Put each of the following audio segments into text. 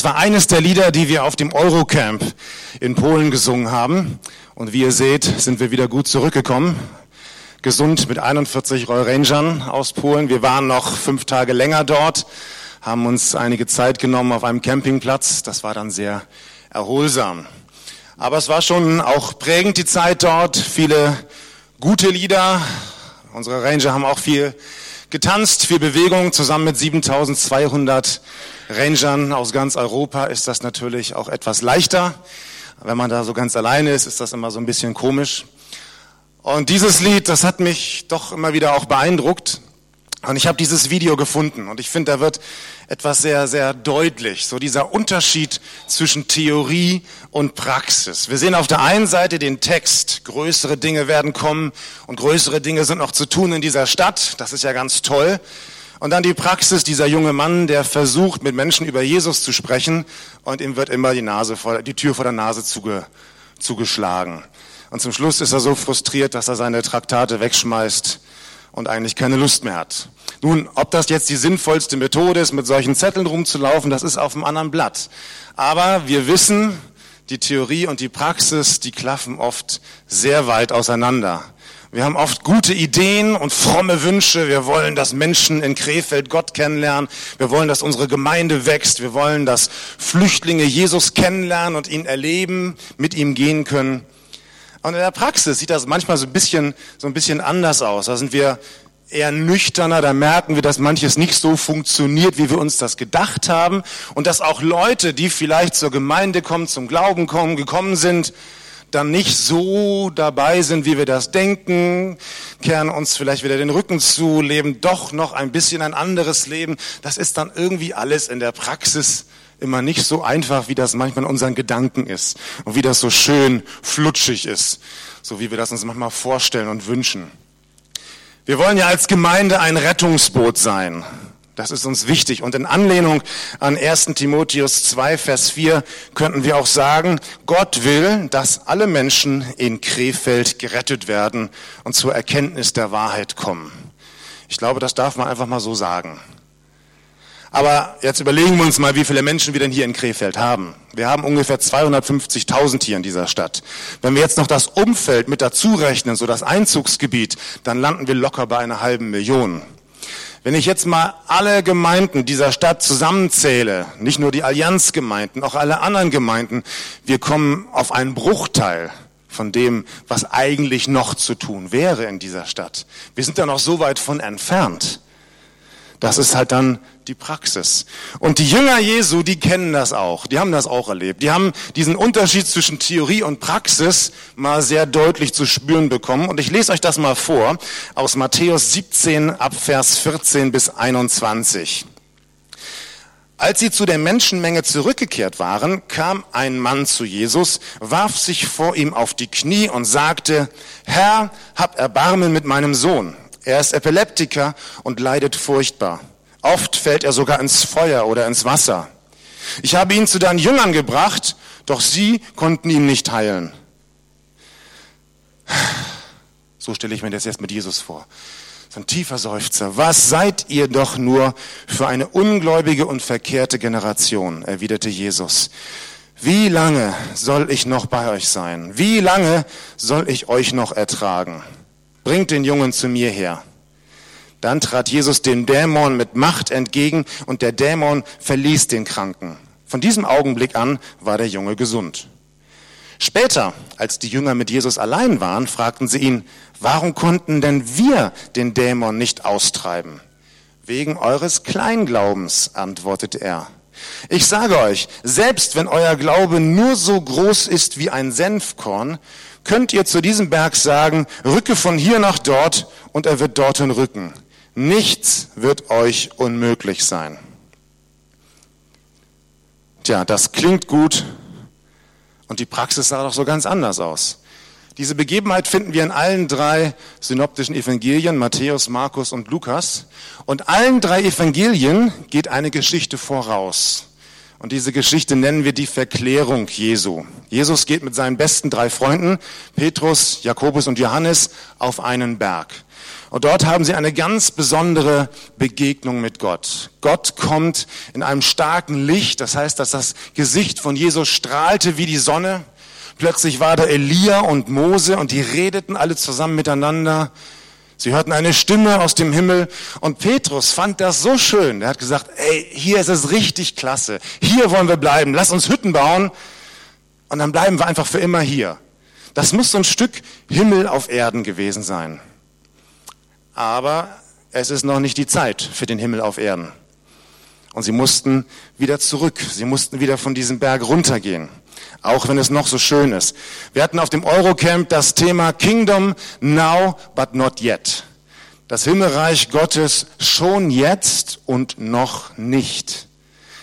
Das war eines der Lieder, die wir auf dem Eurocamp in Polen gesungen haben. Und wie ihr seht, sind wir wieder gut zurückgekommen. Gesund mit 41 Royal Rangern aus Polen. Wir waren noch fünf Tage länger dort, haben uns einige Zeit genommen auf einem Campingplatz. Das war dann sehr erholsam. Aber es war schon auch prägend die Zeit dort. Viele gute Lieder. Unsere Ranger haben auch viel getanzt, viel Bewegung. Zusammen mit 7200 Rangern aus ganz Europa ist das natürlich auch etwas leichter. Wenn man da so ganz alleine ist, ist das immer so ein bisschen komisch. Und dieses Lied, das hat mich doch immer wieder auch beeindruckt. Und ich habe dieses Video gefunden und ich finde, da wird etwas sehr, sehr deutlich, so dieser Unterschied zwischen Theorie und Praxis. Wir sehen auf der einen Seite den Text, größere Dinge werden kommen und größere Dinge sind noch zu tun in dieser Stadt, das ist ja ganz toll. Und dann die Praxis, dieser junge Mann, der versucht, mit Menschen über Jesus zu sprechen und ihm wird immer die, Nase vor, die Tür vor der Nase zuge, zugeschlagen. Und zum Schluss ist er so frustriert, dass er seine Traktate wegschmeißt und eigentlich keine Lust mehr hat. Nun, ob das jetzt die sinnvollste Methode ist, mit solchen Zetteln rumzulaufen, das ist auf einem anderen Blatt. Aber wir wissen, die Theorie und die Praxis, die klaffen oft sehr weit auseinander. Wir haben oft gute Ideen und fromme Wünsche. Wir wollen, dass Menschen in Krefeld Gott kennenlernen. Wir wollen, dass unsere Gemeinde wächst. Wir wollen, dass Flüchtlinge Jesus kennenlernen und ihn erleben, mit ihm gehen können. Und in der Praxis sieht das manchmal so ein bisschen, so ein bisschen anders aus. Da sind wir eher nüchterner, da merken wir, dass manches nicht so funktioniert, wie wir uns das gedacht haben. Und dass auch Leute, die vielleicht zur Gemeinde kommen, zum Glauben kommen, gekommen sind, dann nicht so dabei sind, wie wir das denken, kehren uns vielleicht wieder den Rücken zu, leben doch noch ein bisschen ein anderes Leben. Das ist dann irgendwie alles in der Praxis immer nicht so einfach, wie das manchmal in unseren Gedanken ist und wie das so schön flutschig ist, so wie wir das uns manchmal vorstellen und wünschen. Wir wollen ja als Gemeinde ein Rettungsboot sein. Das ist uns wichtig. Und in Anlehnung an 1 Timotheus 2, Vers 4 könnten wir auch sagen, Gott will, dass alle Menschen in Krefeld gerettet werden und zur Erkenntnis der Wahrheit kommen. Ich glaube, das darf man einfach mal so sagen. Aber jetzt überlegen wir uns mal, wie viele Menschen wir denn hier in Krefeld haben. Wir haben ungefähr 250.000 hier in dieser Stadt. Wenn wir jetzt noch das Umfeld mit dazu rechnen, so das Einzugsgebiet, dann landen wir locker bei einer halben Million. Wenn ich jetzt mal alle Gemeinden dieser Stadt zusammenzähle, nicht nur die Allianzgemeinden, auch alle anderen Gemeinden, wir kommen auf einen Bruchteil von dem, was eigentlich noch zu tun wäre in dieser Stadt. Wir sind da noch so weit von entfernt. Das ist halt dann die Praxis. Und die Jünger Jesu, die kennen das auch. Die haben das auch erlebt. Die haben diesen Unterschied zwischen Theorie und Praxis mal sehr deutlich zu spüren bekommen. Und ich lese euch das mal vor aus Matthäus 17 ab Vers 14 bis 21. Als sie zu der Menschenmenge zurückgekehrt waren, kam ein Mann zu Jesus, warf sich vor ihm auf die Knie und sagte, Herr, hab Erbarmen mit meinem Sohn er ist Epileptiker und leidet furchtbar. Oft fällt er sogar ins Feuer oder ins Wasser. Ich habe ihn zu deinen Jüngern gebracht, doch sie konnten ihn nicht heilen. So stelle ich mir das jetzt mit Jesus vor. So ein tiefer Seufzer. Was seid ihr doch nur für eine ungläubige und verkehrte Generation, erwiderte Jesus. Wie lange soll ich noch bei euch sein? Wie lange soll ich euch noch ertragen? bringt den Jungen zu mir her. Dann trat Jesus dem Dämon mit Macht entgegen und der Dämon verließ den Kranken. Von diesem Augenblick an war der Junge gesund. Später, als die Jünger mit Jesus allein waren, fragten sie ihn, warum konnten denn wir den Dämon nicht austreiben? Wegen eures Kleinglaubens, antwortete er. Ich sage euch, selbst wenn euer Glaube nur so groß ist wie ein Senfkorn, könnt ihr zu diesem Berg sagen, rücke von hier nach dort und er wird dorthin rücken. Nichts wird euch unmöglich sein. Tja, das klingt gut und die Praxis sah doch so ganz anders aus. Diese Begebenheit finden wir in allen drei synoptischen Evangelien, Matthäus, Markus und Lukas. Und allen drei Evangelien geht eine Geschichte voraus. Und diese Geschichte nennen wir die Verklärung Jesu. Jesus geht mit seinen besten drei Freunden, Petrus, Jakobus und Johannes, auf einen Berg. Und dort haben sie eine ganz besondere Begegnung mit Gott. Gott kommt in einem starken Licht, das heißt, dass das Gesicht von Jesus strahlte wie die Sonne. Plötzlich war da Elia und Mose und die redeten alle zusammen miteinander. Sie hörten eine Stimme aus dem Himmel und Petrus fand das so schön. Er hat gesagt, ey, hier ist es richtig klasse. Hier wollen wir bleiben. Lass uns Hütten bauen und dann bleiben wir einfach für immer hier. Das muss so ein Stück Himmel auf Erden gewesen sein. Aber es ist noch nicht die Zeit für den Himmel auf Erden. Und sie mussten wieder zurück. Sie mussten wieder von diesem Berg runtergehen. Auch wenn es noch so schön ist. Wir hatten auf dem Eurocamp das Thema Kingdom now but not yet. Das Himmelreich Gottes schon jetzt und noch nicht.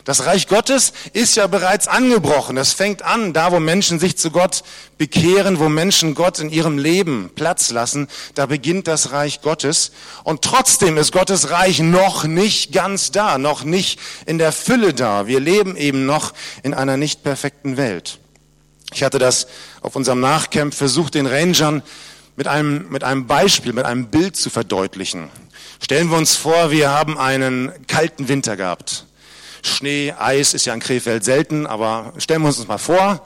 Das Reich Gottes ist ja bereits angebrochen. Es fängt an, da wo Menschen sich zu Gott bekehren, wo Menschen Gott in ihrem Leben Platz lassen, da beginnt das Reich Gottes. Und trotzdem ist Gottes Reich noch nicht ganz da, noch nicht in der Fülle da. Wir leben eben noch in einer nicht perfekten Welt. Ich hatte das auf unserem Nachcamp versucht, den Rangern mit einem, mit einem Beispiel, mit einem Bild zu verdeutlichen. Stellen wir uns vor, wir haben einen kalten Winter gehabt. Schnee, Eis ist ja in Krefeld selten, aber stellen wir uns das mal vor.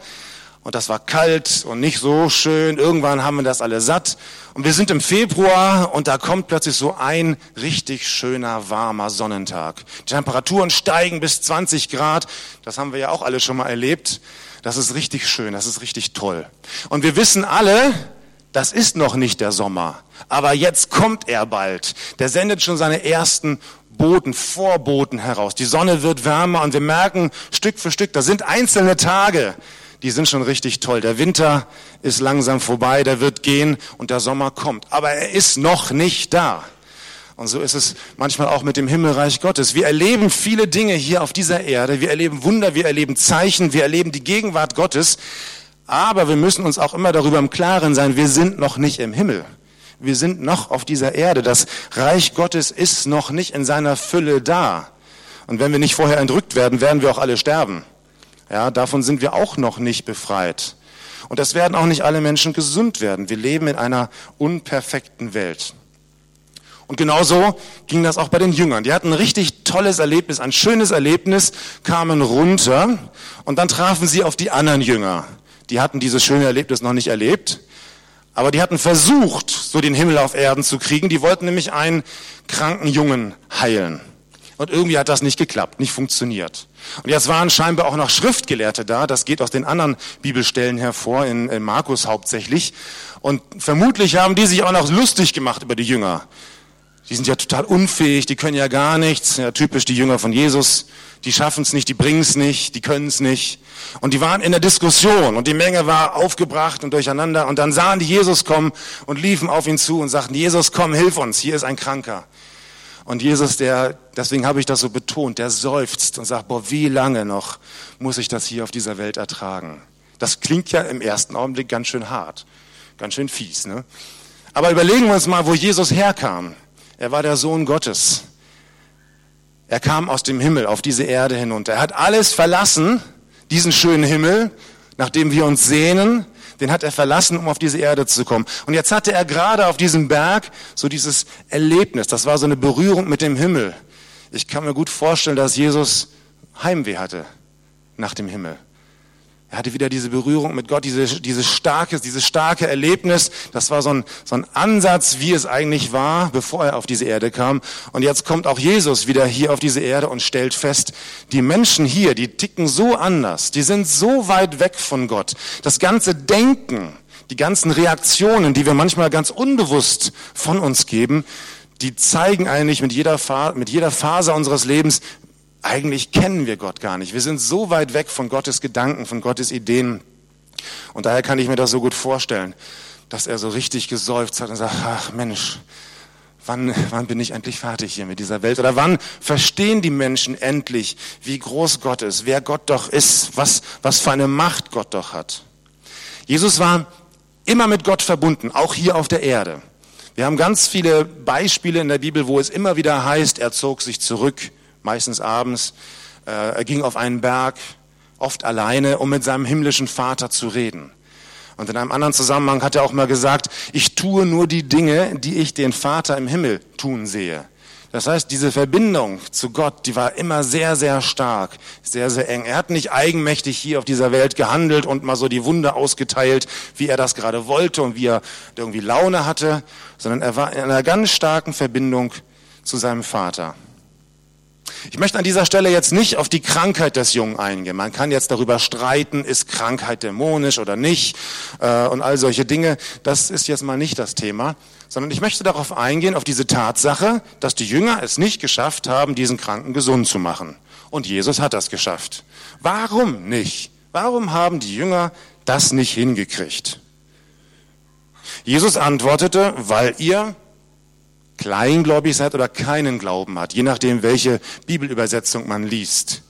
Und das war kalt und nicht so schön. Irgendwann haben wir das alle satt. Und wir sind im Februar und da kommt plötzlich so ein richtig schöner, warmer Sonnentag. Die Temperaturen steigen bis 20 Grad. Das haben wir ja auch alle schon mal erlebt. Das ist richtig schön, das ist richtig toll. Und wir wissen alle, das ist noch nicht der Sommer. Aber jetzt kommt er bald. Der sendet schon seine ersten Boten, Vorboten heraus. Die Sonne wird wärmer und wir merken Stück für Stück, da sind einzelne Tage, die sind schon richtig toll. Der Winter ist langsam vorbei, der wird gehen und der Sommer kommt. Aber er ist noch nicht da. Und so ist es manchmal auch mit dem Himmelreich Gottes. Wir erleben viele Dinge hier auf dieser Erde. Wir erleben Wunder, wir erleben Zeichen, wir erleben die Gegenwart Gottes. Aber wir müssen uns auch immer darüber im Klaren sein, wir sind noch nicht im Himmel. Wir sind noch auf dieser Erde. Das Reich Gottes ist noch nicht in seiner Fülle da. Und wenn wir nicht vorher entrückt werden, werden wir auch alle sterben. Ja, davon sind wir auch noch nicht befreit. Und das werden auch nicht alle Menschen gesund werden. Wir leben in einer unperfekten Welt. Und genauso ging das auch bei den Jüngern. Die hatten ein richtig tolles Erlebnis, ein schönes Erlebnis, kamen runter und dann trafen sie auf die anderen Jünger. Die hatten dieses schöne Erlebnis noch nicht erlebt. Aber die hatten versucht, so den Himmel auf Erden zu kriegen. Die wollten nämlich einen kranken Jungen heilen. Und irgendwie hat das nicht geklappt, nicht funktioniert. Und jetzt waren scheinbar auch noch Schriftgelehrte da. Das geht aus den anderen Bibelstellen hervor, in, in Markus hauptsächlich. Und vermutlich haben die sich auch noch lustig gemacht über die Jünger. Die sind ja total unfähig, die können ja gar nichts. Ja, typisch die Jünger von Jesus. Die schaffen es nicht, die bringen es nicht, die können es nicht. Und die waren in der Diskussion und die Menge war aufgebracht und durcheinander. Und dann sahen die Jesus kommen und liefen auf ihn zu und sagten, Jesus, komm, hilf uns, hier ist ein Kranker. Und Jesus, der, deswegen habe ich das so betont, der seufzt und sagt, boah, wie lange noch muss ich das hier auf dieser Welt ertragen? Das klingt ja im ersten Augenblick ganz schön hart, ganz schön fies. Ne? Aber überlegen wir uns mal, wo Jesus herkam. Er war der Sohn Gottes. Er kam aus dem Himmel auf diese Erde hinunter. Er hat alles verlassen, diesen schönen Himmel, nach dem wir uns sehnen, den hat er verlassen, um auf diese Erde zu kommen. Und jetzt hatte er gerade auf diesem Berg so dieses Erlebnis. Das war so eine Berührung mit dem Himmel. Ich kann mir gut vorstellen, dass Jesus Heimweh hatte nach dem Himmel. Er hatte wieder diese Berührung mit Gott, diese, dieses starke, dieses starke Erlebnis. Das war so ein, so ein Ansatz, wie es eigentlich war, bevor er auf diese Erde kam. Und jetzt kommt auch Jesus wieder hier auf diese Erde und stellt fest, die Menschen hier, die ticken so anders, die sind so weit weg von Gott. Das ganze Denken, die ganzen Reaktionen, die wir manchmal ganz unbewusst von uns geben, die zeigen eigentlich mit jeder, mit jeder Phase unseres Lebens, eigentlich kennen wir Gott gar nicht. Wir sind so weit weg von Gottes Gedanken, von Gottes Ideen. Und daher kann ich mir das so gut vorstellen, dass er so richtig geseufzt hat und sagt, ach Mensch, wann, wann bin ich endlich fertig hier mit dieser Welt? Oder wann verstehen die Menschen endlich, wie groß Gott ist, wer Gott doch ist, was, was für eine Macht Gott doch hat? Jesus war immer mit Gott verbunden, auch hier auf der Erde. Wir haben ganz viele Beispiele in der Bibel, wo es immer wieder heißt, er zog sich zurück, meistens abends. Äh, er ging auf einen Berg, oft alleine, um mit seinem himmlischen Vater zu reden. Und in einem anderen Zusammenhang hat er auch mal gesagt, ich tue nur die Dinge, die ich den Vater im Himmel tun sehe. Das heißt, diese Verbindung zu Gott, die war immer sehr, sehr stark, sehr, sehr eng. Er hat nicht eigenmächtig hier auf dieser Welt gehandelt und mal so die Wunde ausgeteilt, wie er das gerade wollte und wie er irgendwie Laune hatte, sondern er war in einer ganz starken Verbindung zu seinem Vater. Ich möchte an dieser Stelle jetzt nicht auf die Krankheit des Jungen eingehen. Man kann jetzt darüber streiten, ist Krankheit dämonisch oder nicht äh, und all solche Dinge. Das ist jetzt mal nicht das Thema, sondern ich möchte darauf eingehen, auf diese Tatsache, dass die Jünger es nicht geschafft haben, diesen Kranken gesund zu machen. Und Jesus hat das geschafft. Warum nicht? Warum haben die Jünger das nicht hingekriegt? Jesus antwortete, weil ihr kleingläubig seid oder keinen Glauben hat, je nachdem, welche Bibelübersetzung man liest.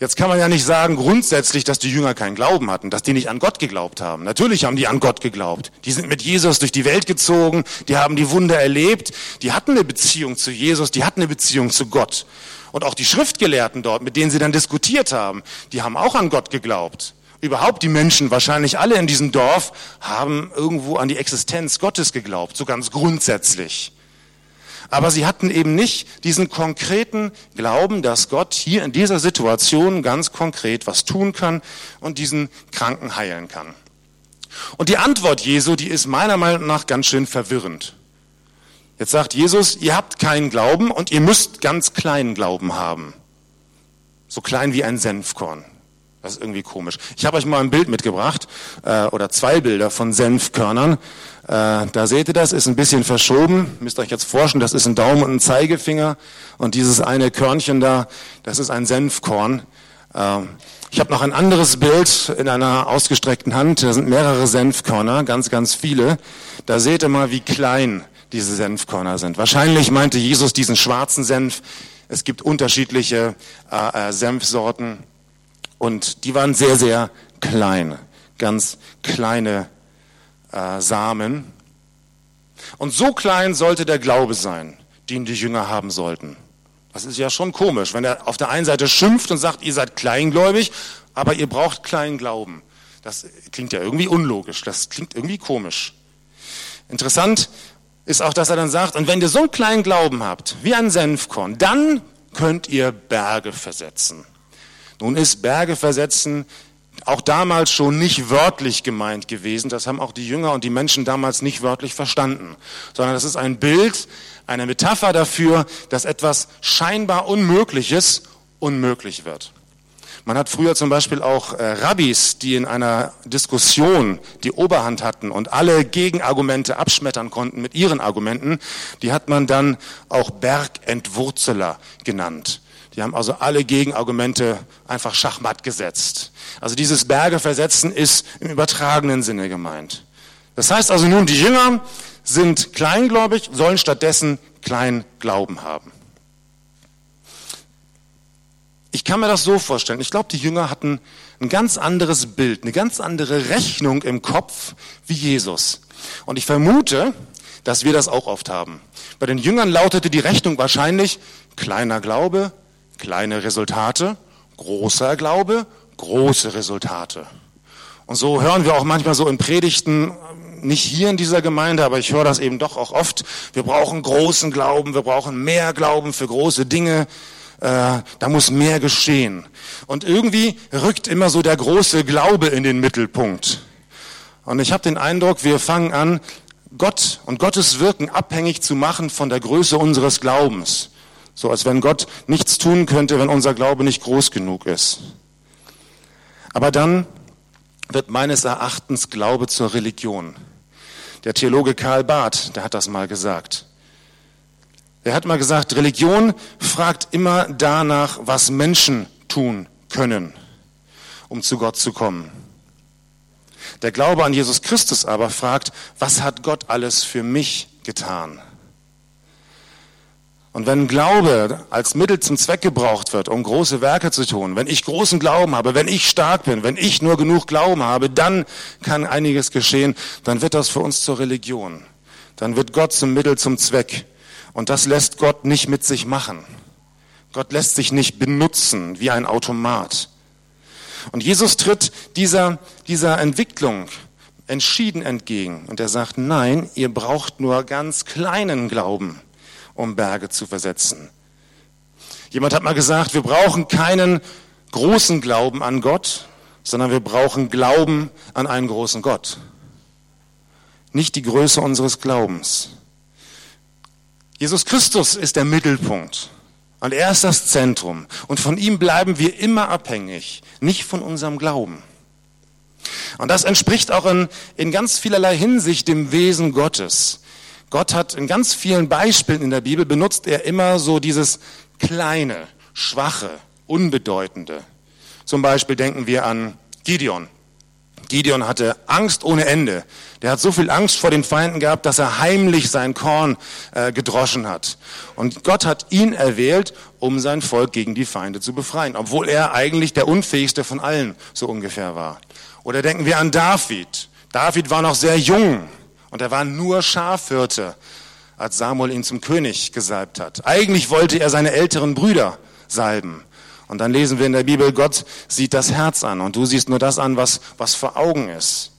Jetzt kann man ja nicht sagen grundsätzlich, dass die Jünger keinen Glauben hatten, dass die nicht an Gott geglaubt haben. Natürlich haben die an Gott geglaubt. Die sind mit Jesus durch die Welt gezogen, die haben die Wunder erlebt, die hatten eine Beziehung zu Jesus, die hatten eine Beziehung zu Gott. Und auch die Schriftgelehrten dort, mit denen sie dann diskutiert haben, die haben auch an Gott geglaubt. Überhaupt die Menschen, wahrscheinlich alle in diesem Dorf, haben irgendwo an die Existenz Gottes geglaubt, so ganz grundsätzlich. Aber sie hatten eben nicht diesen konkreten Glauben, dass Gott hier in dieser Situation ganz konkret was tun kann und diesen Kranken heilen kann. Und die Antwort Jesu, die ist meiner Meinung nach ganz schön verwirrend. Jetzt sagt Jesus, ihr habt keinen Glauben und ihr müsst ganz kleinen Glauben haben. So klein wie ein Senfkorn. Das ist irgendwie komisch. Ich habe euch mal ein Bild mitgebracht äh, oder zwei Bilder von Senfkörnern. Äh, da seht ihr das, ist ein bisschen verschoben. Müsst euch jetzt forschen, das ist ein Daumen und ein Zeigefinger. Und dieses eine Körnchen da, das ist ein Senfkorn. Äh, ich habe noch ein anderes Bild in einer ausgestreckten Hand. Da sind mehrere Senfkörner, ganz, ganz viele. Da seht ihr mal, wie klein diese Senfkörner sind. Wahrscheinlich meinte Jesus diesen schwarzen Senf. Es gibt unterschiedliche äh, äh Senfsorten. Und die waren sehr, sehr klein, ganz kleine äh, Samen. Und so klein sollte der Glaube sein, den die Jünger haben sollten. Das ist ja schon komisch, wenn er auf der einen Seite schimpft und sagt, ihr seid kleingläubig, aber ihr braucht kleinen Glauben. Das klingt ja irgendwie unlogisch, das klingt irgendwie komisch. Interessant ist auch, dass er dann sagt, und wenn ihr so einen kleinen Glauben habt, wie ein Senfkorn, dann könnt ihr Berge versetzen. Nun ist Berge versetzen auch damals schon nicht wörtlich gemeint gewesen. Das haben auch die Jünger und die Menschen damals nicht wörtlich verstanden, sondern das ist ein Bild, eine Metapher dafür, dass etwas scheinbar Unmögliches unmöglich wird. Man hat früher zum Beispiel auch äh, Rabbis, die in einer Diskussion die Oberhand hatten und alle Gegenargumente abschmettern konnten mit ihren Argumenten, die hat man dann auch Bergentwurzeler genannt. Die haben also alle Gegenargumente einfach schachmatt gesetzt. Also dieses Berge versetzen ist im übertragenen Sinne gemeint. Das heißt also nun, die Jünger sind kleingläubig, sollen stattdessen kleinen Glauben haben. Ich kann mir das so vorstellen. Ich glaube, die Jünger hatten ein ganz anderes Bild, eine ganz andere Rechnung im Kopf wie Jesus. Und ich vermute, dass wir das auch oft haben. Bei den Jüngern lautete die Rechnung wahrscheinlich kleiner Glaube, kleine Resultate, großer Glaube, große Resultate. Und so hören wir auch manchmal so in Predigten, nicht hier in dieser Gemeinde, aber ich höre das eben doch auch oft, wir brauchen großen Glauben, wir brauchen mehr Glauben für große Dinge, äh, da muss mehr geschehen. Und irgendwie rückt immer so der große Glaube in den Mittelpunkt. Und ich habe den Eindruck, wir fangen an, Gott und Gottes Wirken abhängig zu machen von der Größe unseres Glaubens. So als wenn Gott nichts tun könnte, wenn unser Glaube nicht groß genug ist. Aber dann wird meines Erachtens Glaube zur Religion. Der Theologe Karl Barth, der hat das mal gesagt. Er hat mal gesagt, Religion fragt immer danach, was Menschen tun können, um zu Gott zu kommen. Der Glaube an Jesus Christus aber fragt, was hat Gott alles für mich getan? Und wenn Glaube als Mittel zum Zweck gebraucht wird, um große Werke zu tun, wenn ich großen Glauben habe, wenn ich stark bin, wenn ich nur genug Glauben habe, dann kann einiges geschehen, dann wird das für uns zur Religion. Dann wird Gott zum Mittel zum Zweck. Und das lässt Gott nicht mit sich machen. Gott lässt sich nicht benutzen wie ein Automat. Und Jesus tritt dieser, dieser Entwicklung entschieden entgegen. Und er sagt, nein, ihr braucht nur ganz kleinen Glauben, um Berge zu versetzen. Jemand hat mal gesagt, wir brauchen keinen großen Glauben an Gott, sondern wir brauchen Glauben an einen großen Gott. Nicht die Größe unseres Glaubens. Jesus Christus ist der Mittelpunkt. Und er ist das Zentrum. Und von ihm bleiben wir immer abhängig, nicht von unserem Glauben. Und das entspricht auch in, in ganz vielerlei Hinsicht dem Wesen Gottes. Gott hat in ganz vielen Beispielen in der Bibel benutzt er immer so dieses kleine, schwache, unbedeutende. Zum Beispiel denken wir an Gideon. Gideon hatte Angst ohne Ende. Der hat so viel Angst vor den Feinden gehabt, dass er heimlich sein Korn äh, gedroschen hat. Und Gott hat ihn erwählt, um sein Volk gegen die Feinde zu befreien, obwohl er eigentlich der unfähigste von allen so ungefähr war. Oder denken wir an David. David war noch sehr jung und er war nur Schafhirte, als Samuel ihn zum König gesalbt hat. Eigentlich wollte er seine älteren Brüder salben. Und dann lesen wir in der Bibel, Gott sieht das Herz an und du siehst nur das an, was, was vor Augen ist.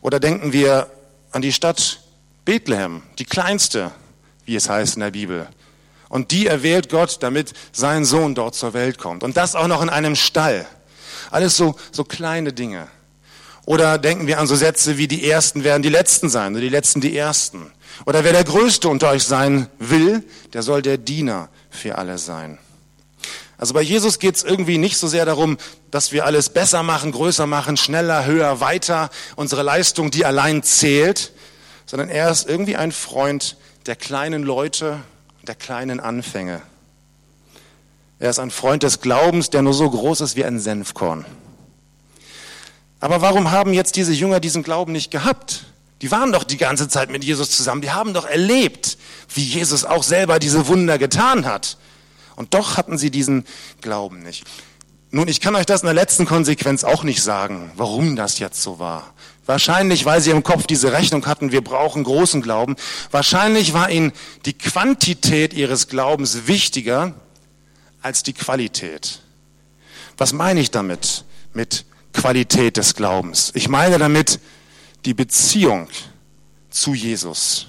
Oder denken wir an die Stadt Bethlehem, die kleinste, wie es heißt in der Bibel. Und die erwählt Gott, damit sein Sohn dort zur Welt kommt. Und das auch noch in einem Stall. Alles so, so kleine Dinge. Oder denken wir an so Sätze wie die Ersten werden die Letzten sein oder die Letzten die Ersten. Oder wer der Größte unter euch sein will, der soll der Diener für alle sein. Also bei Jesus geht es irgendwie nicht so sehr darum, dass wir alles besser machen, größer machen, schneller, höher, weiter, unsere Leistung, die allein zählt, sondern er ist irgendwie ein Freund der kleinen Leute, der kleinen Anfänge. Er ist ein Freund des Glaubens, der nur so groß ist wie ein Senfkorn. Aber warum haben jetzt diese Jünger diesen Glauben nicht gehabt? Die waren doch die ganze Zeit mit Jesus zusammen. Die haben doch erlebt, wie Jesus auch selber diese Wunder getan hat. Und doch hatten sie diesen Glauben nicht. Nun, ich kann euch das in der letzten Konsequenz auch nicht sagen, warum das jetzt so war. Wahrscheinlich, weil sie im Kopf diese Rechnung hatten, wir brauchen großen Glauben. Wahrscheinlich war ihnen die Quantität ihres Glaubens wichtiger als die Qualität. Was meine ich damit, mit Qualität des Glaubens? Ich meine damit die Beziehung zu Jesus.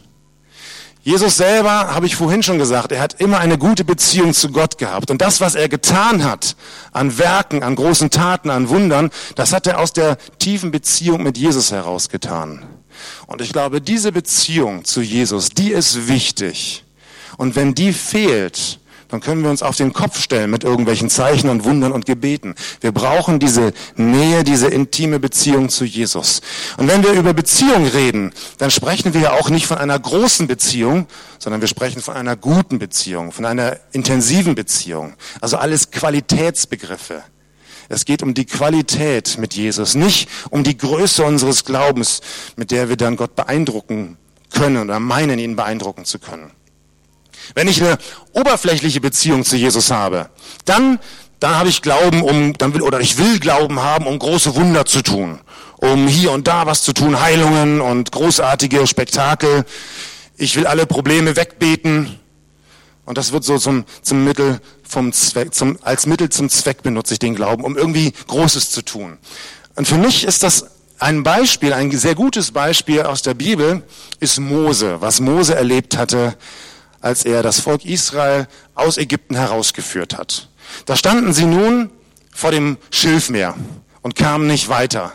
Jesus selber, habe ich vorhin schon gesagt, er hat immer eine gute Beziehung zu Gott gehabt. Und das, was er getan hat, an Werken, an großen Taten, an Wundern, das hat er aus der tiefen Beziehung mit Jesus herausgetan. Und ich glaube, diese Beziehung zu Jesus, die ist wichtig. Und wenn die fehlt, dann können wir uns auf den Kopf stellen mit irgendwelchen Zeichen und Wundern und Gebeten. Wir brauchen diese Nähe, diese intime Beziehung zu Jesus. Und wenn wir über Beziehung reden, dann sprechen wir ja auch nicht von einer großen Beziehung, sondern wir sprechen von einer guten Beziehung, von einer intensiven Beziehung. Also alles Qualitätsbegriffe. Es geht um die Qualität mit Jesus, nicht um die Größe unseres Glaubens, mit der wir dann Gott beeindrucken können oder meinen, ihn beeindrucken zu können. Wenn ich eine oberflächliche Beziehung zu Jesus habe, dann, dann habe ich Glauben, um, dann will, oder ich will Glauben haben, um große Wunder zu tun, um hier und da was zu tun, Heilungen und großartige Spektakel. Ich will alle Probleme wegbeten. Und das wird so zum, zum Mittel vom Zweck, zum, als Mittel zum Zweck benutze ich den Glauben, um irgendwie Großes zu tun. Und für mich ist das ein Beispiel, ein sehr gutes Beispiel aus der Bibel ist Mose, was Mose erlebt hatte, als er das Volk Israel aus Ägypten herausgeführt hat. Da standen sie nun vor dem Schilfmeer und kamen nicht weiter.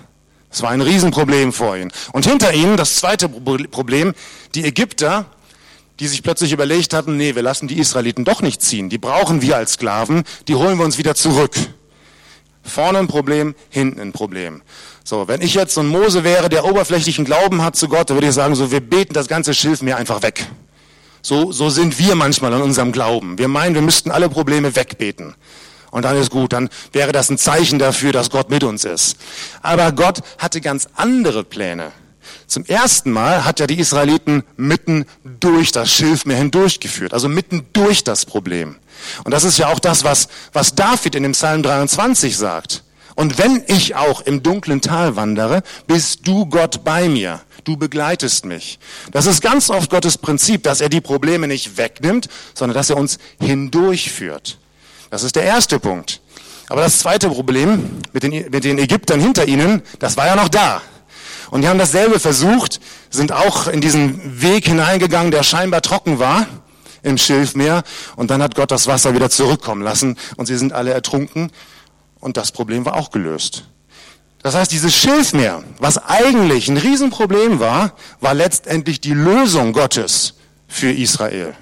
Es war ein Riesenproblem vor ihnen. Und hinter ihnen das zweite Problem, die Ägypter, die sich plötzlich überlegt hatten, nee, wir lassen die Israeliten doch nicht ziehen. Die brauchen wir als Sklaven, die holen wir uns wieder zurück. Vorne ein Problem, hinten ein Problem. So, wenn ich jetzt so ein Mose wäre, der oberflächlichen Glauben hat zu Gott, dann würde ich sagen, so, wir beten das ganze Schilfmeer einfach weg. So, so sind wir manchmal an unserem Glauben. Wir meinen, wir müssten alle Probleme wegbeten. Und dann ist gut, dann wäre das ein Zeichen dafür, dass Gott mit uns ist. Aber Gott hatte ganz andere Pläne. Zum ersten Mal hat er die Israeliten mitten durch das Schilfmeer hindurchgeführt, also mitten durch das Problem. Und das ist ja auch das, was, was David in dem Psalm 23 sagt. Und wenn ich auch im dunklen Tal wandere, bist du Gott bei mir du begleitest mich. Das ist ganz oft Gottes Prinzip, dass er die Probleme nicht wegnimmt, sondern dass er uns hindurchführt. Das ist der erste Punkt. Aber das zweite Problem mit den, mit den Ägyptern hinter ihnen, das war ja noch da. Und die haben dasselbe versucht, sind auch in diesen Weg hineingegangen, der scheinbar trocken war im Schilfmeer. Und dann hat Gott das Wasser wieder zurückkommen lassen und sie sind alle ertrunken. Und das Problem war auch gelöst. Das heißt, dieses Schilfmeer, was eigentlich ein Riesenproblem war, war letztendlich die Lösung Gottes für Israel.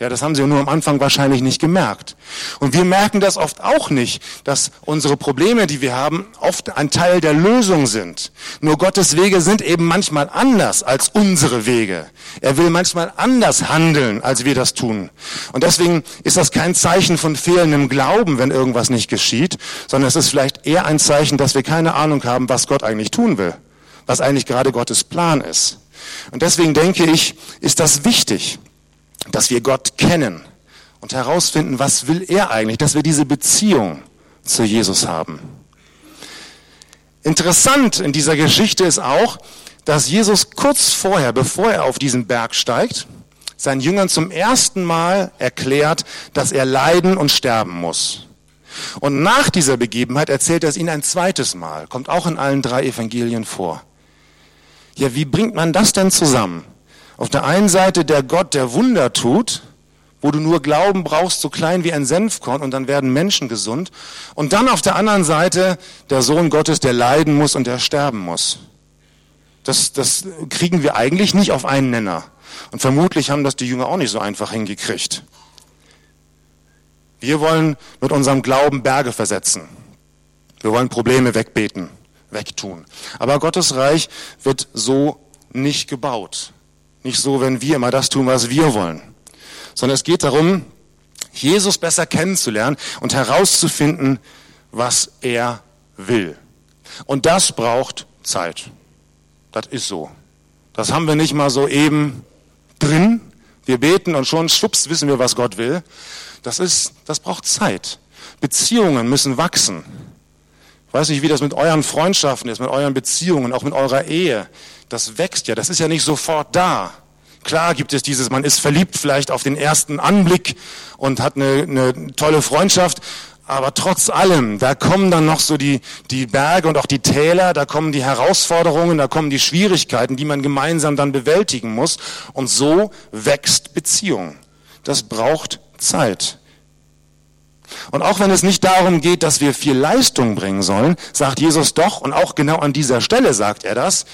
Ja, das haben sie nur am Anfang wahrscheinlich nicht gemerkt. Und wir merken das oft auch nicht, dass unsere Probleme, die wir haben, oft ein Teil der Lösung sind. Nur Gottes Wege sind eben manchmal anders als unsere Wege. Er will manchmal anders handeln, als wir das tun. Und deswegen ist das kein Zeichen von fehlendem Glauben, wenn irgendwas nicht geschieht, sondern es ist vielleicht eher ein Zeichen, dass wir keine Ahnung haben, was Gott eigentlich tun will, was eigentlich gerade Gottes Plan ist. Und deswegen denke ich, ist das wichtig dass wir Gott kennen und herausfinden, was will er eigentlich, dass wir diese Beziehung zu Jesus haben. Interessant in dieser Geschichte ist auch, dass Jesus kurz vorher, bevor er auf diesen Berg steigt, seinen Jüngern zum ersten Mal erklärt, dass er leiden und sterben muss. Und nach dieser Begebenheit erzählt er es ihnen ein zweites Mal, kommt auch in allen drei Evangelien vor. Ja, wie bringt man das denn zusammen? Auf der einen Seite der Gott, der Wunder tut, wo du nur Glauben brauchst, so klein wie ein Senfkorn, und dann werden Menschen gesund. Und dann auf der anderen Seite der Sohn Gottes, der leiden muss und der sterben muss. Das, das kriegen wir eigentlich nicht auf einen Nenner. Und vermutlich haben das die Jünger auch nicht so einfach hingekriegt. Wir wollen mit unserem Glauben Berge versetzen. Wir wollen Probleme wegbeten, wegtun. Aber Gottes Reich wird so nicht gebaut. Nicht so, wenn wir immer das tun, was wir wollen. Sondern es geht darum, Jesus besser kennenzulernen und herauszufinden, was er will. Und das braucht Zeit. Das ist so. Das haben wir nicht mal so eben drin. Wir beten und schon schwupps wissen wir, was Gott will. Das ist, das braucht Zeit. Beziehungen müssen wachsen. Ich weiß nicht, wie das mit euren Freundschaften ist, mit euren Beziehungen, auch mit eurer Ehe das wächst ja, das ist ja nicht sofort da. Klar gibt es dieses, man ist verliebt vielleicht auf den ersten Anblick und hat eine, eine tolle Freundschaft, aber trotz allem, da kommen dann noch so die, die Berge und auch die Täler, da kommen die Herausforderungen, da kommen die Schwierigkeiten, die man gemeinsam dann bewältigen muss. Und so wächst Beziehung. Das braucht Zeit. Und auch wenn es nicht darum geht, dass wir viel Leistung bringen sollen, sagt Jesus doch, und auch genau an dieser Stelle sagt er das,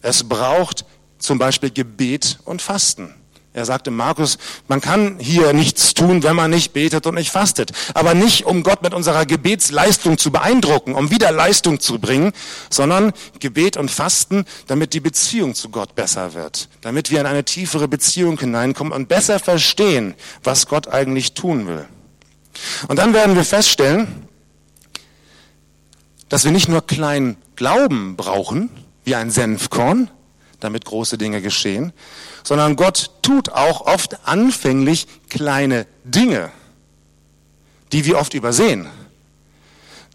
es braucht zum Beispiel Gebet und Fasten. Er sagte Markus, man kann hier nichts tun, wenn man nicht betet und nicht fastet. Aber nicht, um Gott mit unserer Gebetsleistung zu beeindrucken, um wieder Leistung zu bringen, sondern Gebet und Fasten, damit die Beziehung zu Gott besser wird. Damit wir in eine tiefere Beziehung hineinkommen und besser verstehen, was Gott eigentlich tun will. Und dann werden wir feststellen, dass wir nicht nur kleinen Glauben brauchen, wie ein Senfkorn, damit große Dinge geschehen, sondern Gott tut auch oft anfänglich kleine Dinge, die wir oft übersehen.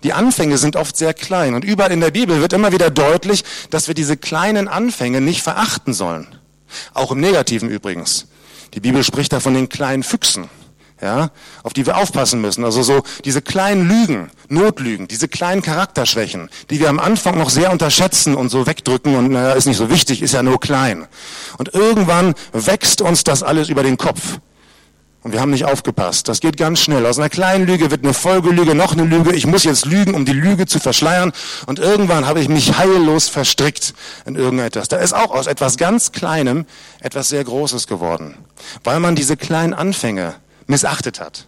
Die Anfänge sind oft sehr klein und überall in der Bibel wird immer wieder deutlich, dass wir diese kleinen Anfänge nicht verachten sollen. Auch im Negativen übrigens. Die Bibel spricht da von den kleinen Füchsen ja, auf die wir aufpassen müssen. Also so diese kleinen Lügen, Notlügen, diese kleinen Charakterschwächen, die wir am Anfang noch sehr unterschätzen und so wegdrücken und naja, ist nicht so wichtig, ist ja nur klein. Und irgendwann wächst uns das alles über den Kopf. Und wir haben nicht aufgepasst. Das geht ganz schnell. Aus einer kleinen Lüge wird eine Folgelüge, noch eine Lüge. Ich muss jetzt lügen, um die Lüge zu verschleiern. Und irgendwann habe ich mich heillos verstrickt in irgendetwas. Da ist auch aus etwas ganz Kleinem etwas sehr Großes geworden. Weil man diese kleinen Anfänge missachtet hat.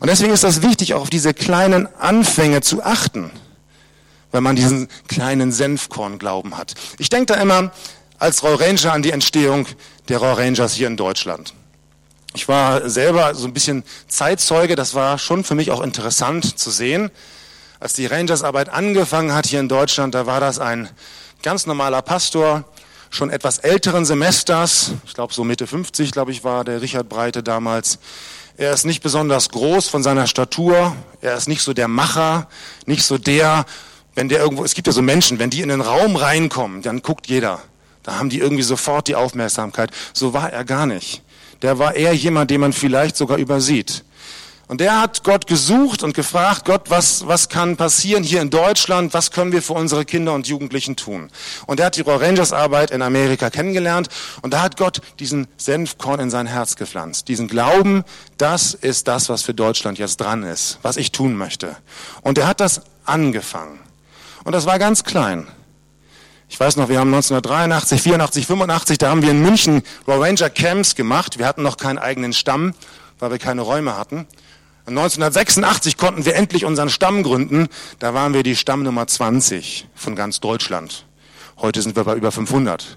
Und deswegen ist das wichtig, auch auf diese kleinen Anfänge zu achten, wenn man diesen kleinen Senfkorn-Glauben hat. Ich denke da immer als Roy Ranger an die Entstehung der Roy Rangers hier in Deutschland. Ich war selber so ein bisschen Zeitzeuge, das war schon für mich auch interessant zu sehen. Als die Rangersarbeit angefangen hat hier in Deutschland, da war das ein ganz normaler Pastor, schon etwas älteren Semesters, ich glaube so Mitte 50, glaube ich, war der Richard Breite damals, er ist nicht besonders groß von seiner Statur. Er ist nicht so der Macher, nicht so der, wenn der irgendwo, es gibt ja so Menschen, wenn die in den Raum reinkommen, dann guckt jeder. Da haben die irgendwie sofort die Aufmerksamkeit. So war er gar nicht. Der war eher jemand, den man vielleicht sogar übersieht. Und der hat Gott gesucht und gefragt, Gott, was, was kann passieren hier in Deutschland? Was können wir für unsere Kinder und Jugendlichen tun? Und er hat die Royal Rangers Arbeit in Amerika kennengelernt und da hat Gott diesen Senfkorn in sein Herz gepflanzt. Diesen Glauben, das ist das, was für Deutschland jetzt dran ist, was ich tun möchte. Und er hat das angefangen. Und das war ganz klein. Ich weiß noch, wir haben 1983, 84, 85, da haben wir in München Royal Ranger Camps gemacht. Wir hatten noch keinen eigenen Stamm, weil wir keine Räume hatten. 1986 konnten wir endlich unseren Stamm gründen. Da waren wir die Stammnummer 20 von ganz Deutschland. Heute sind wir bei über 500.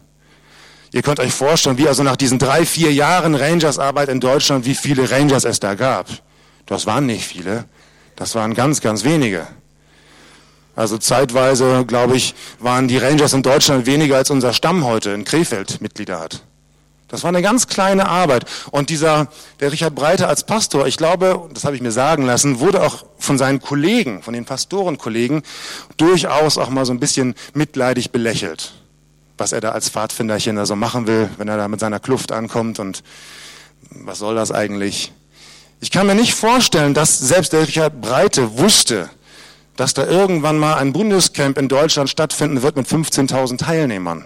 Ihr könnt euch vorstellen, wie also nach diesen drei, vier Jahren Rangersarbeit in Deutschland, wie viele Rangers es da gab. Das waren nicht viele. Das waren ganz, ganz wenige. Also zeitweise, glaube ich, waren die Rangers in Deutschland weniger als unser Stamm heute in Krefeld Mitglieder hat. Das war eine ganz kleine Arbeit. Und dieser, der Richard Breiter als Pastor, ich glaube, das habe ich mir sagen lassen, wurde auch von seinen Kollegen, von den Pastorenkollegen, durchaus auch mal so ein bisschen mitleidig belächelt. Was er da als Pfadfinderchen da so machen will, wenn er da mit seiner Kluft ankommt und was soll das eigentlich? Ich kann mir nicht vorstellen, dass selbst der Richard Breite wusste, dass da irgendwann mal ein Bundescamp in Deutschland stattfinden wird mit 15.000 Teilnehmern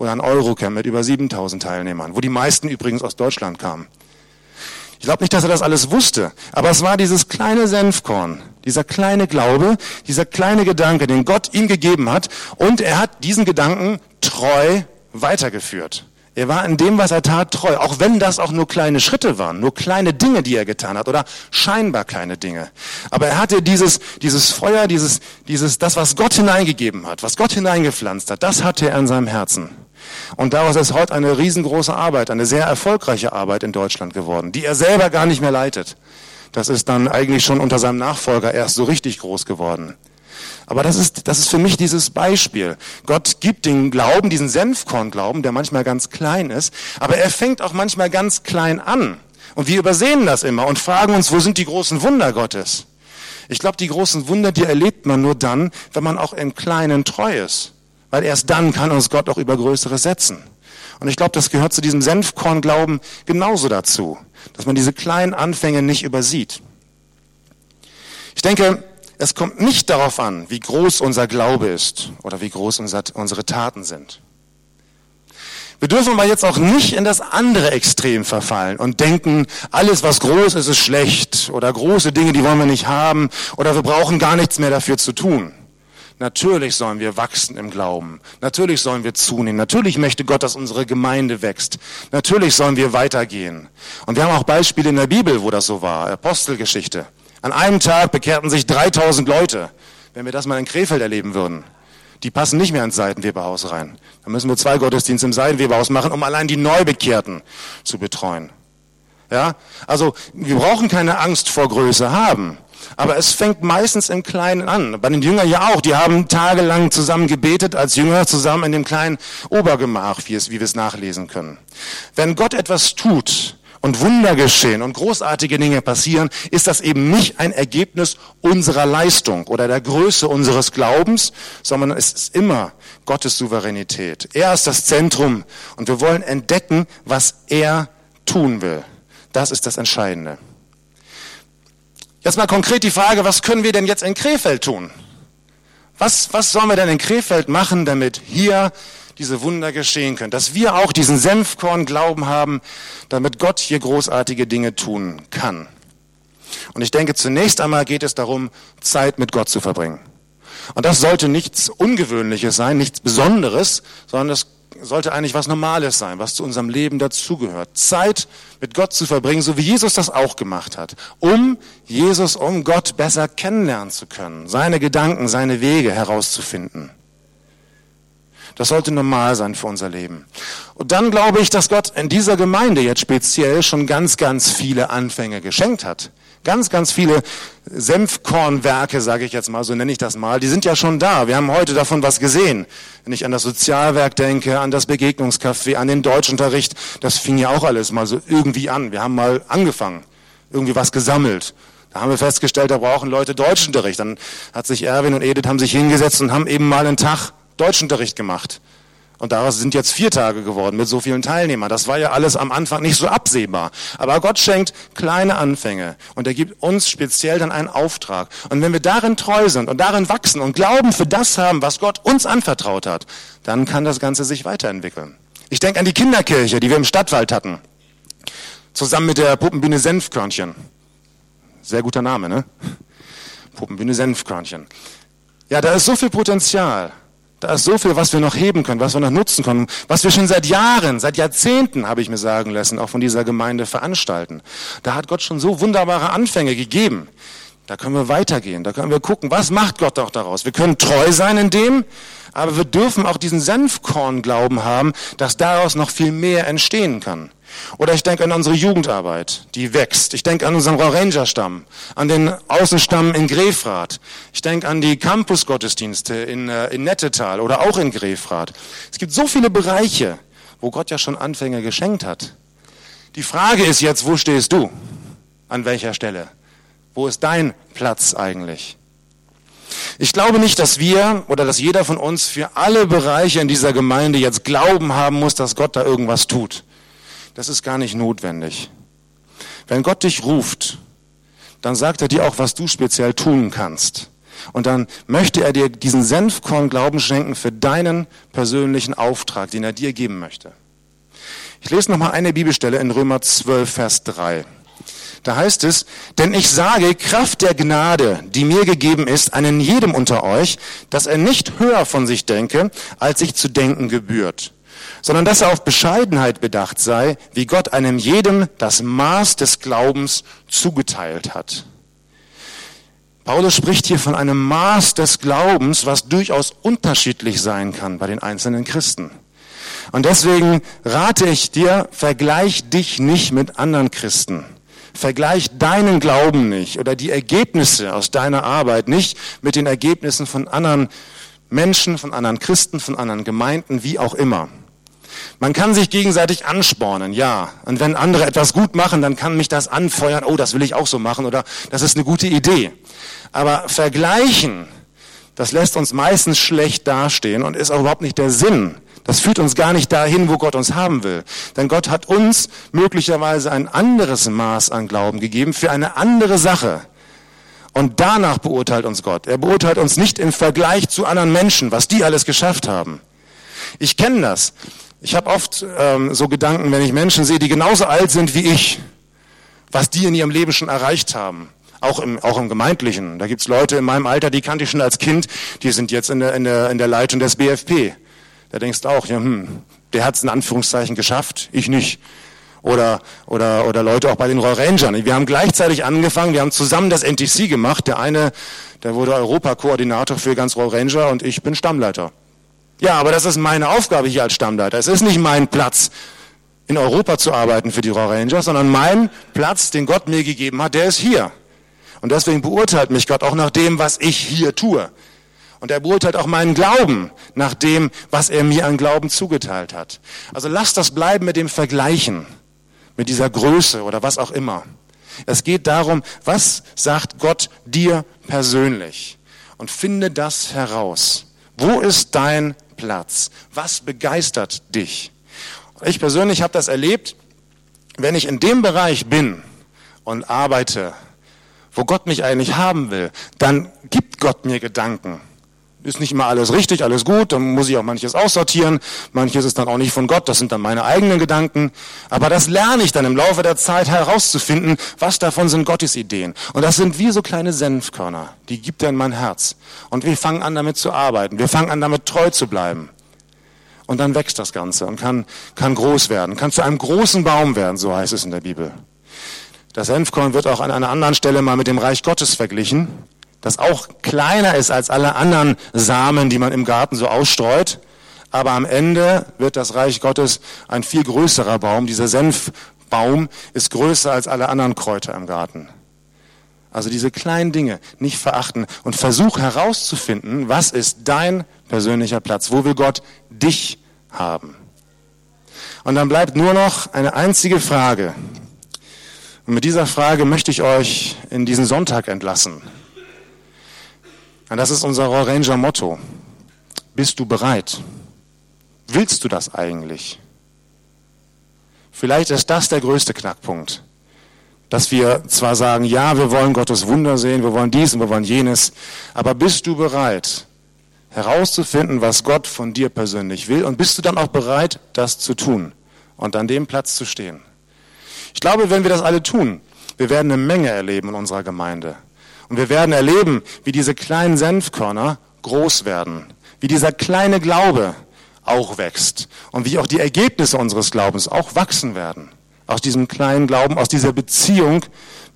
oder ein Eurocamp mit über 7000 Teilnehmern, wo die meisten übrigens aus Deutschland kamen. Ich glaube nicht, dass er das alles wusste, aber es war dieses kleine Senfkorn, dieser kleine Glaube, dieser kleine Gedanke, den Gott ihm gegeben hat und er hat diesen Gedanken treu weitergeführt. Er war in dem, was er tat, treu, auch wenn das auch nur kleine Schritte waren, nur kleine Dinge, die er getan hat oder scheinbar kleine Dinge. Aber er hatte dieses, dieses Feuer, dieses, dieses, das, was Gott hineingegeben hat, was Gott hineingepflanzt hat, das hatte er in seinem Herzen. Und daraus ist heute eine riesengroße Arbeit, eine sehr erfolgreiche Arbeit in Deutschland geworden, die er selber gar nicht mehr leitet. Das ist dann eigentlich schon unter seinem Nachfolger erst so richtig groß geworden. Aber das ist, das ist für mich dieses Beispiel. Gott gibt den Glauben, diesen Senfkornglauben, der manchmal ganz klein ist, aber er fängt auch manchmal ganz klein an. Und wir übersehen das immer und fragen uns, wo sind die großen Wunder Gottes? Ich glaube, die großen Wunder, die erlebt man nur dann, wenn man auch im Kleinen treu ist. Weil erst dann kann uns Gott auch über Größeres setzen. Und ich glaube, das gehört zu diesem Senfkornglauben genauso dazu, dass man diese kleinen Anfänge nicht übersieht. Ich denke, es kommt nicht darauf an, wie groß unser Glaube ist oder wie groß unser, unsere Taten sind. Wir dürfen aber jetzt auch nicht in das andere Extrem verfallen und denken, alles was groß ist, ist schlecht oder große Dinge, die wollen wir nicht haben oder wir brauchen gar nichts mehr dafür zu tun. Natürlich sollen wir wachsen im Glauben. Natürlich sollen wir zunehmen. Natürlich möchte Gott, dass unsere Gemeinde wächst. Natürlich sollen wir weitergehen. Und wir haben auch Beispiele in der Bibel, wo das so war. Apostelgeschichte. An einem Tag bekehrten sich 3000 Leute. Wenn wir das mal in Krefeld erleben würden. Die passen nicht mehr ins Seitenweberhaus rein. Da müssen wir zwei Gottesdienste im Seitenweberhaus machen, um allein die Neubekehrten zu betreuen. Ja? Also, wir brauchen keine Angst vor Größe haben. Aber es fängt meistens im Kleinen an. Bei den Jüngern ja auch. Die haben tagelang zusammen gebetet als Jünger, zusammen in dem kleinen Obergemach, wie, es, wie wir es nachlesen können. Wenn Gott etwas tut und Wunder geschehen und großartige Dinge passieren, ist das eben nicht ein Ergebnis unserer Leistung oder der Größe unseres Glaubens, sondern es ist immer Gottes Souveränität. Er ist das Zentrum und wir wollen entdecken, was er tun will. Das ist das Entscheidende. Jetzt mal konkret die Frage, was können wir denn jetzt in Krefeld tun? Was, was sollen wir denn in Krefeld machen, damit hier diese Wunder geschehen können? Dass wir auch diesen Senfkorn-Glauben haben, damit Gott hier großartige Dinge tun kann. Und ich denke, zunächst einmal geht es darum, Zeit mit Gott zu verbringen. Und das sollte nichts Ungewöhnliches sein, nichts Besonderes, sondern das sollte eigentlich was Normales sein, was zu unserem Leben dazugehört. Zeit mit Gott zu verbringen, so wie Jesus das auch gemacht hat, um Jesus, um Gott besser kennenlernen zu können, seine Gedanken, seine Wege herauszufinden. Das sollte normal sein für unser Leben. Und dann glaube ich, dass Gott in dieser Gemeinde jetzt speziell schon ganz, ganz viele Anfänge geschenkt hat. Ganz, ganz viele Senfkornwerke, sage ich jetzt mal, so nenne ich das mal, die sind ja schon da. Wir haben heute davon was gesehen. Wenn ich an das Sozialwerk denke, an das Begegnungscafé, an den Deutschunterricht, das fing ja auch alles mal so irgendwie an. Wir haben mal angefangen, irgendwie was gesammelt. Da haben wir festgestellt, da brauchen Leute Deutschunterricht. Dann hat sich Erwin und Edith haben sich hingesetzt und haben eben mal einen Tag Deutschunterricht gemacht. Und daraus sind jetzt vier Tage geworden mit so vielen Teilnehmern. Das war ja alles am Anfang nicht so absehbar. Aber Gott schenkt kleine Anfänge und er gibt uns speziell dann einen Auftrag. Und wenn wir darin treu sind und darin wachsen und Glauben für das haben, was Gott uns anvertraut hat, dann kann das Ganze sich weiterentwickeln. Ich denke an die Kinderkirche, die wir im Stadtwald hatten. Zusammen mit der Puppenbühne Senfkörnchen. Sehr guter Name, ne? Puppenbühne Senfkörnchen. Ja, da ist so viel Potenzial. Da ist so viel, was wir noch heben können, was wir noch nutzen können, was wir schon seit Jahren, seit Jahrzehnten, habe ich mir sagen lassen, auch von dieser Gemeinde veranstalten. Da hat Gott schon so wunderbare Anfänge gegeben. Da können wir weitergehen, da können wir gucken, was macht Gott auch daraus. Wir können treu sein in dem, aber wir dürfen auch diesen Senfkorn-Glauben haben, dass daraus noch viel mehr entstehen kann. Oder ich denke an unsere Jugendarbeit, die wächst. Ich denke an unseren Ranger-Stamm, an den Außenstamm in Grefrath. Ich denke an die Campus-Gottesdienste in, äh, in Nettetal oder auch in Grefrath. Es gibt so viele Bereiche, wo Gott ja schon Anfänge geschenkt hat. Die Frage ist jetzt, wo stehst du? An welcher Stelle? Wo ist dein Platz eigentlich? Ich glaube nicht, dass wir oder dass jeder von uns für alle Bereiche in dieser Gemeinde jetzt Glauben haben muss, dass Gott da irgendwas tut. Das ist gar nicht notwendig. Wenn Gott dich ruft, dann sagt er dir auch, was du speziell tun kannst. Und dann möchte er dir diesen Senfkorn Glauben schenken für deinen persönlichen Auftrag, den er dir geben möchte. Ich lese nochmal eine Bibelstelle in Römer 12, Vers 3. Da heißt es, denn ich sage, Kraft der Gnade, die mir gegeben ist, einen jedem unter euch, dass er nicht höher von sich denke, als sich zu denken gebührt sondern dass er auf Bescheidenheit bedacht sei, wie Gott einem jedem das Maß des Glaubens zugeteilt hat. Paulus spricht hier von einem Maß des Glaubens, was durchaus unterschiedlich sein kann bei den einzelnen Christen. Und deswegen rate ich dir, vergleich dich nicht mit anderen Christen. Vergleich deinen Glauben nicht oder die Ergebnisse aus deiner Arbeit nicht mit den Ergebnissen von anderen Menschen, von anderen Christen, von anderen Gemeinden, wie auch immer. Man kann sich gegenseitig anspornen, ja. Und wenn andere etwas gut machen, dann kann mich das anfeuern, oh, das will ich auch so machen oder das ist eine gute Idee. Aber vergleichen, das lässt uns meistens schlecht dastehen und ist auch überhaupt nicht der Sinn. Das führt uns gar nicht dahin, wo Gott uns haben will. Denn Gott hat uns möglicherweise ein anderes Maß an Glauben gegeben für eine andere Sache. Und danach beurteilt uns Gott. Er beurteilt uns nicht im Vergleich zu anderen Menschen, was die alles geschafft haben. Ich kenne das. Ich habe oft ähm, so Gedanken, wenn ich Menschen sehe, die genauso alt sind wie ich, was die in ihrem Leben schon erreicht haben. Auch im, auch im Gemeindlichen. Da gibt's Leute in meinem Alter, die kannte ich schon als Kind, die sind jetzt in der, in der, in der Leitung des BFP. Da denkst du auch, ja, hm, der hat's in Anführungszeichen geschafft, ich nicht. Oder, oder, oder Leute auch bei den Royal Rangern. Wir haben gleichzeitig angefangen, wir haben zusammen das NTC gemacht. Der eine, der wurde Europakoordinator für ganz Royal Ranger und ich bin Stammleiter. Ja, aber das ist meine Aufgabe hier als Stammleiter. Es ist nicht mein Platz, in Europa zu arbeiten für die Raw Rangers, sondern mein Platz, den Gott mir gegeben hat, der ist hier. Und deswegen beurteilt mich Gott auch nach dem, was ich hier tue. Und er beurteilt auch meinen Glauben nach dem, was er mir an Glauben zugeteilt hat. Also lasst das bleiben mit dem Vergleichen, mit dieser Größe oder was auch immer. Es geht darum, was sagt Gott dir persönlich? Und finde das heraus. Wo ist dein Platz? Was begeistert dich? Ich persönlich habe das erlebt, wenn ich in dem Bereich bin und arbeite, wo Gott mich eigentlich haben will, dann gibt Gott mir Gedanken ist nicht immer alles richtig, alles gut, dann muss ich auch manches aussortieren, manches ist dann auch nicht von Gott, das sind dann meine eigenen Gedanken, aber das lerne ich dann im Laufe der Zeit herauszufinden, was davon sind Gottes Ideen. Und das sind wie so kleine Senfkörner, die gibt er in mein Herz. Und wir fangen an damit zu arbeiten, wir fangen an damit treu zu bleiben. Und dann wächst das Ganze und kann, kann groß werden, kann zu einem großen Baum werden, so heißt es in der Bibel. Das Senfkorn wird auch an einer anderen Stelle mal mit dem Reich Gottes verglichen das auch kleiner ist als alle anderen Samen, die man im Garten so ausstreut. Aber am Ende wird das Reich Gottes ein viel größerer Baum. Dieser Senfbaum ist größer als alle anderen Kräuter im Garten. Also diese kleinen Dinge nicht verachten und versuch herauszufinden, was ist dein persönlicher Platz? Wo will Gott dich haben? Und dann bleibt nur noch eine einzige Frage. Und mit dieser Frage möchte ich euch in diesen Sonntag entlassen. Und das ist unser Ranger Motto. Bist du bereit? Willst du das eigentlich? Vielleicht ist das der größte Knackpunkt. Dass wir zwar sagen, ja, wir wollen Gottes Wunder sehen, wir wollen dies und wir wollen jenes, aber bist du bereit, herauszufinden, was Gott von dir persönlich will und bist du dann auch bereit, das zu tun und an dem Platz zu stehen? Ich glaube, wenn wir das alle tun, wir werden eine Menge erleben in unserer Gemeinde. Und wir werden erleben, wie diese kleinen Senfkörner groß werden, wie dieser kleine Glaube auch wächst und wie auch die Ergebnisse unseres Glaubens auch wachsen werden. Aus diesem kleinen Glauben, aus dieser Beziehung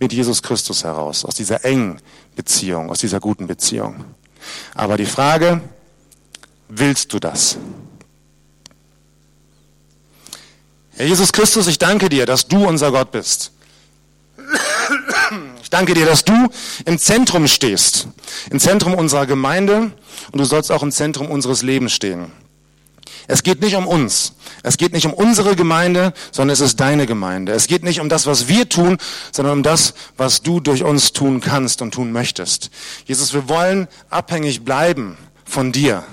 mit Jesus Christus heraus, aus dieser engen Beziehung, aus dieser guten Beziehung. Aber die Frage, willst du das? Herr Jesus Christus, ich danke dir, dass du unser Gott bist. Ich danke dir, dass du im Zentrum stehst, im Zentrum unserer Gemeinde und du sollst auch im Zentrum unseres Lebens stehen. Es geht nicht um uns. Es geht nicht um unsere Gemeinde, sondern es ist deine Gemeinde. Es geht nicht um das, was wir tun, sondern um das, was du durch uns tun kannst und tun möchtest. Jesus, wir wollen abhängig bleiben von dir.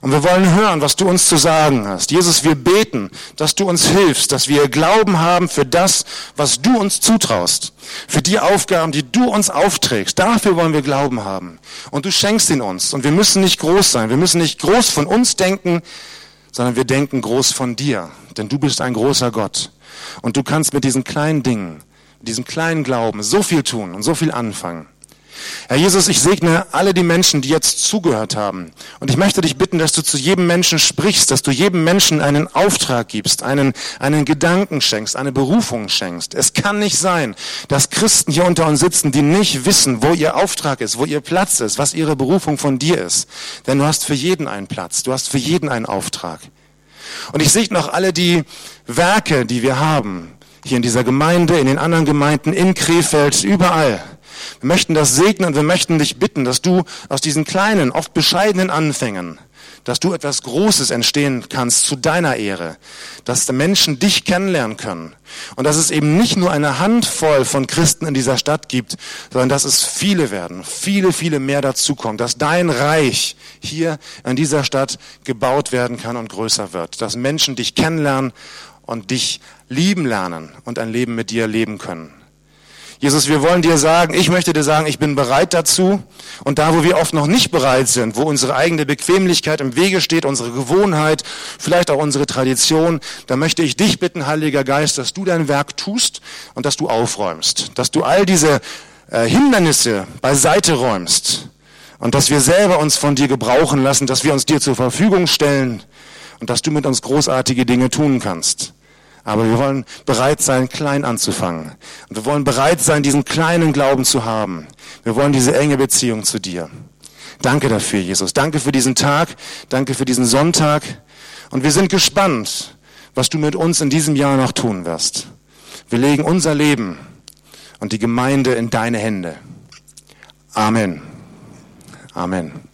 Und wir wollen hören, was du uns zu sagen hast. Jesus, wir beten, dass du uns hilfst, dass wir Glauben haben für das, was du uns zutraust, für die Aufgaben, die du uns aufträgst. Dafür wollen wir Glauben haben. Und du schenkst ihn uns. Und wir müssen nicht groß sein. Wir müssen nicht groß von uns denken, sondern wir denken groß von dir. Denn du bist ein großer Gott. Und du kannst mit diesen kleinen Dingen, mit diesem kleinen Glauben so viel tun und so viel anfangen. Herr Jesus, ich segne alle die Menschen, die jetzt zugehört haben. Und ich möchte dich bitten, dass du zu jedem Menschen sprichst, dass du jedem Menschen einen Auftrag gibst, einen, einen Gedanken schenkst, eine Berufung schenkst. Es kann nicht sein, dass Christen hier unter uns sitzen, die nicht wissen, wo ihr Auftrag ist, wo ihr Platz ist, was ihre Berufung von dir ist. Denn du hast für jeden einen Platz, du hast für jeden einen Auftrag. Und ich segne auch alle die Werke, die wir haben, hier in dieser Gemeinde, in den anderen Gemeinden, in Krefeld, überall wir möchten das segnen und wir möchten dich bitten, dass du aus diesen kleinen, oft bescheidenen Anfängen, dass du etwas Großes entstehen kannst zu deiner Ehre, dass Menschen dich kennenlernen können und dass es eben nicht nur eine Handvoll von Christen in dieser Stadt gibt, sondern dass es viele werden, viele, viele mehr dazukommen, dass dein Reich hier in dieser Stadt gebaut werden kann und größer wird, dass Menschen dich kennenlernen und dich lieben lernen und ein Leben mit dir leben können. Jesus, wir wollen dir sagen, ich möchte dir sagen, ich bin bereit dazu. Und da, wo wir oft noch nicht bereit sind, wo unsere eigene Bequemlichkeit im Wege steht, unsere Gewohnheit, vielleicht auch unsere Tradition, da möchte ich dich bitten, Heiliger Geist, dass du dein Werk tust und dass du aufräumst, dass du all diese äh, Hindernisse beiseite räumst und dass wir selber uns von dir gebrauchen lassen, dass wir uns dir zur Verfügung stellen und dass du mit uns großartige Dinge tun kannst. Aber wir wollen bereit sein, klein anzufangen. Und wir wollen bereit sein, diesen kleinen Glauben zu haben. Wir wollen diese enge Beziehung zu dir. Danke dafür, Jesus. Danke für diesen Tag. Danke für diesen Sonntag. Und wir sind gespannt, was du mit uns in diesem Jahr noch tun wirst. Wir legen unser Leben und die Gemeinde in deine Hände. Amen. Amen.